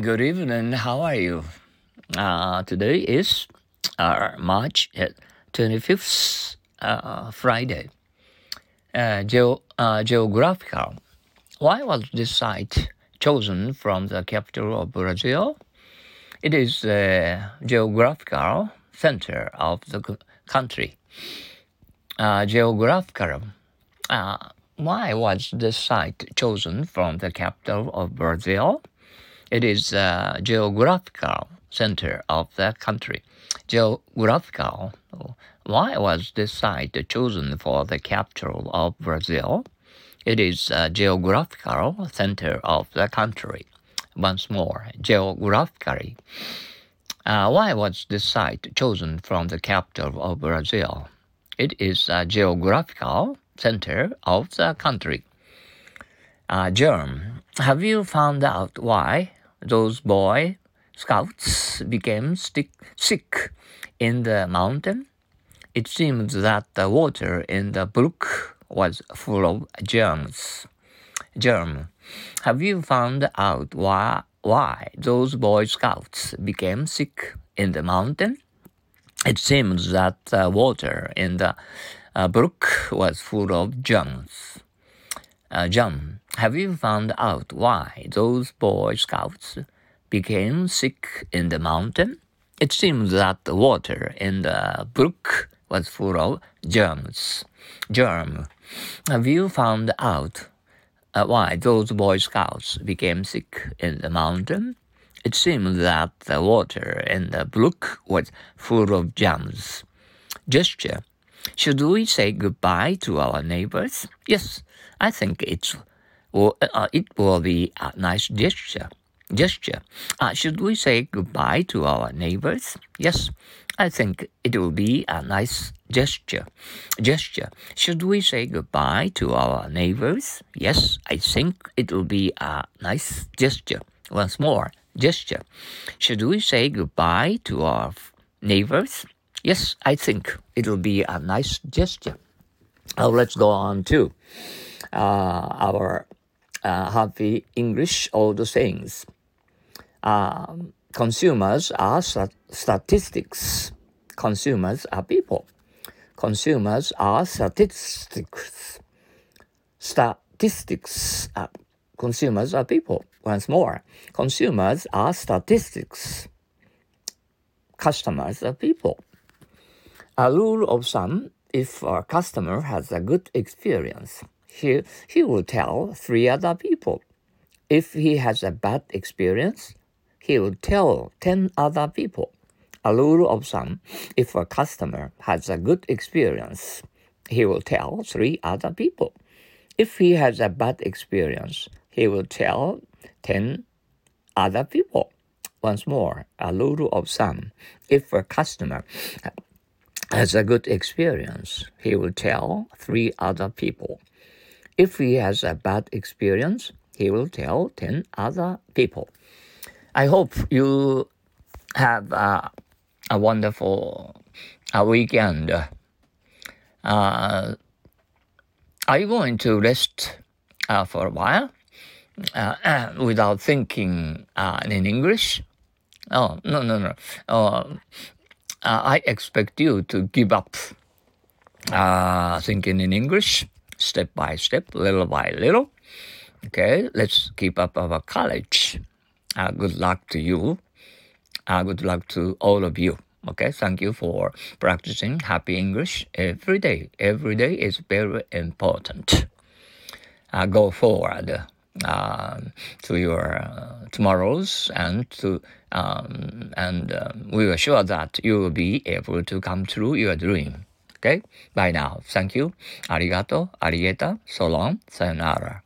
Good evening. How are you? Uh, today is uh, March 25th, uh, Friday. Uh, geo- uh, geographical. Why was this site chosen from the capital of Brazil? It is the geographical center of the country. Uh, geographical. Why was this site chosen from the capital of Brazil? It is the geographical center of the country. Geographical. Why was this site chosen for the capital of Brazil? It is a geographical center of the country. Once more, geographically. Uh, why was this site chosen from the capital of Brazil? It is a geographical center of the country. Uh, germ. Have you found out why those boy scouts became stick, sick in the mountain? It seems that the water in the brook was full of germs. Germ. Have you found out why, why those Boy Scouts became sick in the mountain? It seems that the water in the uh, brook was full of germs. Uh, John, have you found out why those Boy Scouts became sick in the mountain? It seems that the water in the brook was full of germs. Germ. Have you found out uh, why those Boy Scouts became sick in the mountain? It seems that the water in the brook was full of germs. Gesture. Should we say goodbye to our neighbors? Yes, I think it's well, uh, it will be a nice gesture. Gesture. Uh, should we say goodbye to our neighbors? Yes, I think it will be a nice gesture. Gesture. Should we say goodbye to our neighbors? Yes, I think it will be a nice gesture. Once more, gesture. Should we say goodbye to our neighbors? Yes, I think it will be a nice gesture. Now let's go on to uh, our uh, happy English old sayings. Um, consumers are statistics. Consumers are people. Consumers are statistics. Statistics. Are, consumers are people. Once more, consumers are statistics. Customers are people. A rule of thumb if a customer has a good experience, he, he will tell three other people. If he has a bad experience, he will tell 10 other people. A rule of thumb if a customer has a good experience, he will tell three other people. If he has a bad experience, he will tell 10 other people. Once more, a rule of thumb if a customer has a good experience, he will tell three other people. If he has a bad experience, he will tell 10 other people. I hope you have a wonderful uh, weekend. Uh, are you going to rest uh, for a while uh, without thinking uh, in English? Oh, no, no, no. Oh, I expect you to give up thinking in English step by step, little by little. Okay, let's keep up our college. Uh, good luck to you. Uh, good luck to all of you. Okay, thank you for practicing happy English every day. Every day is very important. Uh, go forward uh, to your uh, tomorrows and to um, and uh, we are sure that you will be able to come through your dream. Okay, bye now. Thank you. Arigato, arieta, so long, sayonara.